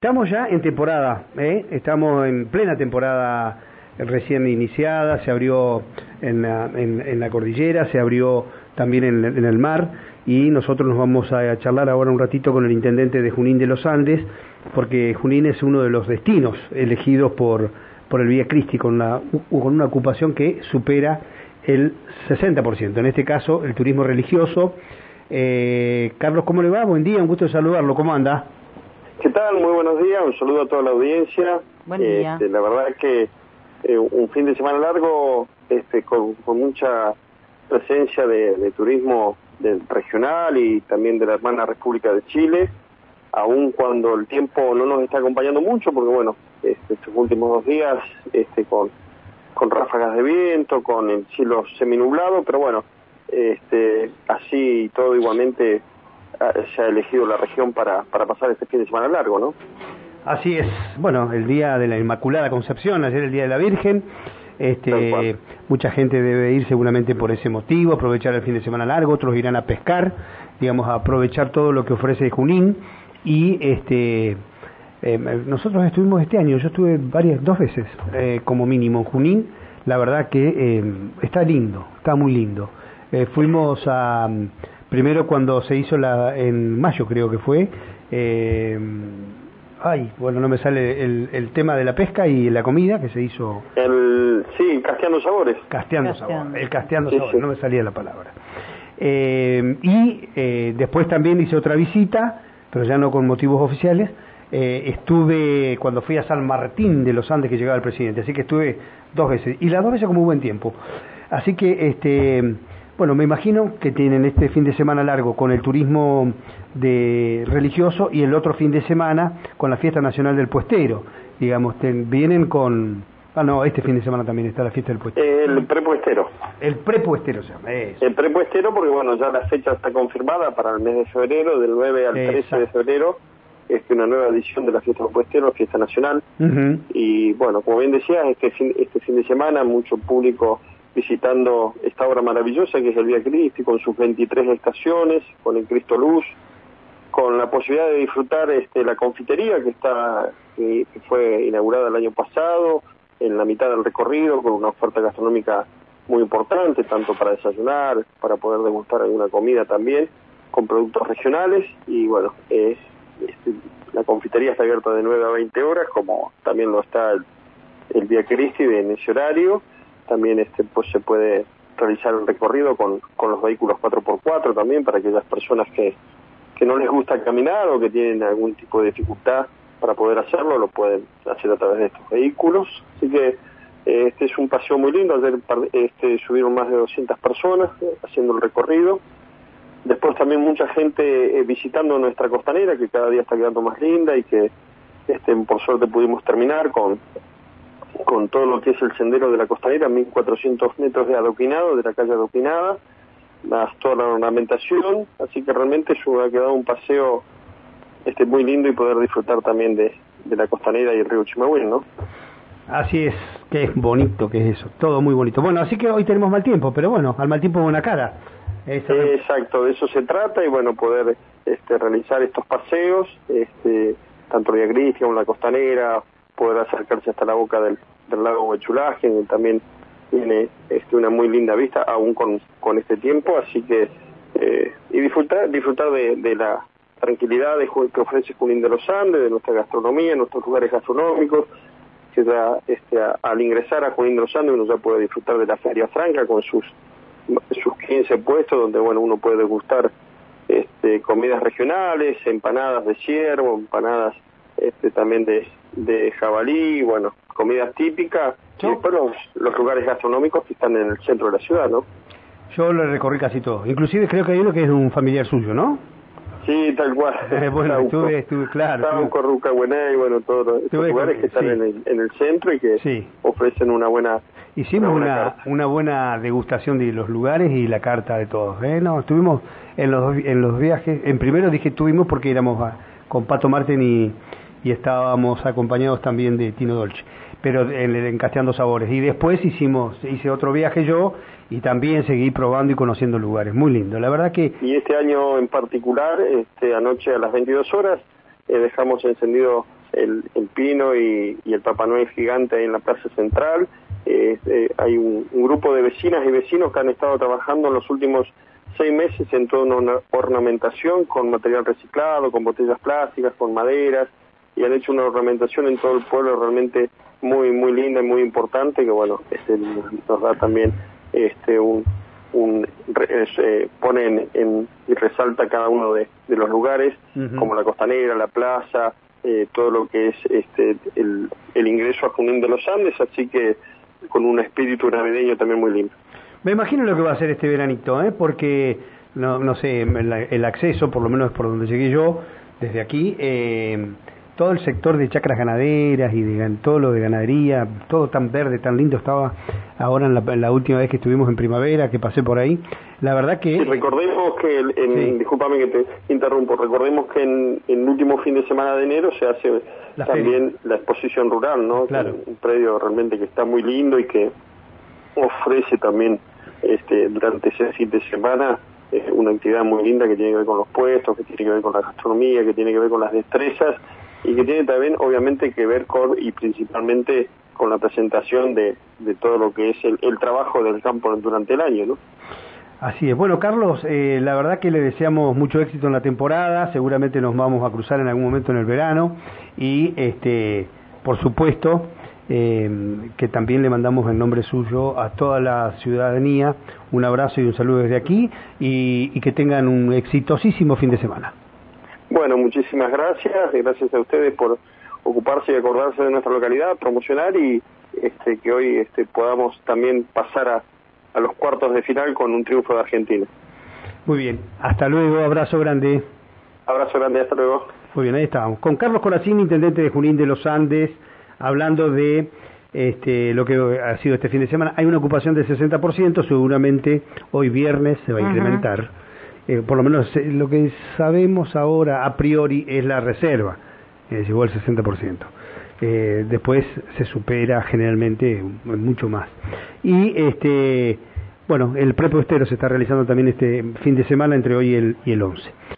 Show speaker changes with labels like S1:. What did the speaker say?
S1: Estamos ya en temporada, ¿eh? estamos en plena temporada recién iniciada, se abrió en la, cordillera, se abrió también en, en, el mar y nosotros nos vamos a charlar ahora un ratito con el intendente de Junín de los Andes, porque Junín es uno de los destinos elegidos por, por el Vía Cristi con, la, con una ocupación que supera el 60%, en este caso el turismo religioso. Eh, Carlos, ¿cómo le va? Buen día, un gusto saludarlo, ¿cómo anda?
S2: ¿Qué tal? Muy buenos días, un saludo a toda la audiencia.
S3: Buen día.
S2: Este, la verdad es que eh, un fin de semana largo este, con, mucha presencia de, turismo del regional y también de la hermana República de Chile, aun cuando el tiempo no nos está acompañando mucho, porque bueno, este, estos últimos dos días este, con, con ráfagas de viento, con el cielo seminublado, pero bueno, este, así todo igualmente se ha elegido la región para, para pasar este fin de semana largo, ¿no?
S1: Así es. Bueno, el día de la Inmaculada Concepción, ayer el día de la Virgen. Este, mucha gente debe ir seguramente por ese motivo, aprovechar el fin de semana largo, otros irán a pescar, digamos, a aprovechar todo lo que ofrece Junín y este eh, nosotros estuvimos este año, yo estuve varias dos veces eh, como mínimo en Junín, la verdad que eh, está lindo, está muy lindo. fuimos a primero cuando se hizo la, en mayo creo que fue, eh, ay, bueno, no me sale el, el, tema de la pesca y la comida que se hizo.
S2: El, sí, casteando sabores.
S1: Casteando, sabores, el casteando sabores, no me salía la palabra. Eh, y eh, después también hice otra visita, pero ya no con motivos oficiales. estuve cuando fui a San Martín de los Andes que llegaba el presidente, así que estuve dos veces y las dos veces como buen tiempo. Así que este bueno, me imagino que tienen este fin de semana largo con el turismo de religioso y el otro fin de semana con la fiesta nacional del puestero. Digamos, vienen con... Ah, no, este fin de semana también está la fiesta del puestero.
S2: El prepuestero.
S1: El prepuestero se llama,
S2: eso. El prepuestero porque, bueno, ya la fecha está confirmada para el mes de febrero, del 9 al 13 de febrero es una nueva edición de la fiesta del puestero, fiesta nacional. Y bueno, como bien decías, este fin, este fin de semana mucho público visitando esta obra maravillosa que es el Vía Cristi, con sus 23 estaciones, con el Cristo Luz, con la posibilidad de disfrutar este, la confitería que está fue inaugurada el año pasado, en la mitad del recorrido, con una oferta gastronómica muy importante, tanto para desayunar, para poder degustar alguna comida también, con productos regionales, y bueno, es, este, la confitería está abierta de 9 a 20 horas, como también lo está el, el Vía Cristi en ese horario, también este pues se puede realizar el recorrido con, con los vehículos 4x4 también para aquellas personas que, que no les gusta caminar o que tienen algún tipo de dificultad para poder hacerlo, lo pueden hacer a través de estos vehículos. Así que eh, este es un paseo muy lindo, ayer este, subieron más de 200 personas eh, haciendo el recorrido. Después también mucha gente eh, visitando nuestra costanera, que cada día está quedando más linda y que este, por suerte pudimos terminar con con todo lo que es el sendero de la costanera, 1400 metros de adoquinado, de la calle adoquinada, más toda la ornamentación, así que realmente eso ha quedado un paseo este muy lindo y poder disfrutar también de, de la costanera y el río Chimahuil, ¿no?
S1: Así es, que es bonito que es eso, todo muy bonito. Bueno, así que hoy tenemos mal tiempo, pero bueno, al mal tiempo buena cara.
S2: exacto, de eso se trata y bueno, poder este, realizar estos paseos, este, tanto Vía Cristian, la costanera, poder acercarse hasta la boca del, lago Huechulaje, también tiene este, una muy linda vista, aún con, con este tiempo, así que, eh, y disfrutar, disfrutar de, la tranquilidad que ofrece Junín de los Andes, de nuestra gastronomía, nuestros lugares gastronómicos, que ya este, al ingresar a Junín de los Andes uno ya puede disfrutar de la Feria Franca con sus, sus 15 puestos, donde bueno uno puede degustar este, comidas regionales, empanadas de ciervo, empanadas este, también de, de jabalí, bueno, comidas típicas, y después los, los lugares gastronómicos que están en el centro de la ciudad, ¿no?
S1: Yo lo recorrí casi todo, inclusive creo que hay uno que es un familiar suyo, ¿no?
S2: Sí, tal cual.
S1: bueno, estuve, estuve, claro.
S2: Corruca y bueno, todos los lugares que están en, el, en el centro y que ofrecen una buena...
S1: Hicimos una, una, buena degustación de los lugares y la carta de todos. ¿eh? No, estuvimos en los, en los viajes, en primero dije estuvimos porque éramos con Pato Marten y, y estábamos acompañados también de Tino Dolce, pero en, en Casteando Sabores. Y después hicimos, hice otro viaje yo y también seguí probando y conociendo lugares. Muy lindo, la verdad que...
S2: Y este año en particular, este, anoche a las 22 horas, eh, dejamos encendido el, pino y, el Papá Noel gigante ahí en la Plaza Central. Eh, hay un, grupo de vecinas y vecinos que han estado trabajando en los últimos seis meses en toda una ornamentación con material reciclado, con botellas plásticas, con maderas, y han hecho una ornamentación en todo el pueblo realmente muy muy linda y muy importante que bueno este, nos da también este un, un eh, pone en, y resalta cada uno de, los lugares como la costanera la plaza eh, todo lo que es este el, el ingreso a Junín de los Andes así que con un espíritu navideño también muy lindo
S1: me imagino lo que va a ser este veranito ¿eh? porque no no sé el, acceso por lo menos por donde llegué yo desde aquí eh, todo el sector de chacras ganaderas y de todo lo de ganadería, todo tan verde, tan lindo estaba ahora en la, última vez que estuvimos en primavera, que pasé por ahí. La verdad que...
S2: recordemos que, en, discúlpame que te interrumpo, recordemos que en, el último fin de semana de enero se hace también la exposición rural, ¿no?
S1: Claro.
S2: Un predio realmente que está muy lindo y que ofrece también este durante ese fin de semana eh, una actividad muy linda que tiene que ver con los puestos, que tiene que ver con la gastronomía, que tiene que ver con las destrezas y que tiene también obviamente que ver con y principalmente con la presentación de, de todo lo que es el, el, trabajo del campo durante el año, ¿no?
S1: Así es. Bueno, Carlos, eh, la verdad que le deseamos mucho éxito en la temporada. Seguramente nos vamos a cruzar en algún momento en el verano y, este, por supuesto, eh, que también le mandamos en nombre suyo a toda la ciudadanía un abrazo y un saludo desde aquí y, y que tengan un exitosísimo fin de semana.
S2: Bueno, muchísimas gracias, gracias a ustedes por ocuparse y acordarse de nuestra localidad, promocionar y este, que hoy este, podamos también pasar a, a los cuartos de final con un triunfo de Argentina.
S1: Muy bien, hasta luego, abrazo grande.
S2: Abrazo grande, hasta luego.
S1: Muy bien, ahí estábamos. Con Carlos Coracini, intendente de Junín de los Andes, hablando de este, lo que ha sido este fin de semana. Hay una ocupación del 60%, seguramente hoy viernes se va a incrementar. Eh, por lo menos eh, lo que sabemos ahora a priori es la reserva, eh, llegó al 60%. Eh, después se supera generalmente mucho más. Y este, bueno, el prepuestero se está realizando también este fin de semana entre hoy y el, y el 11.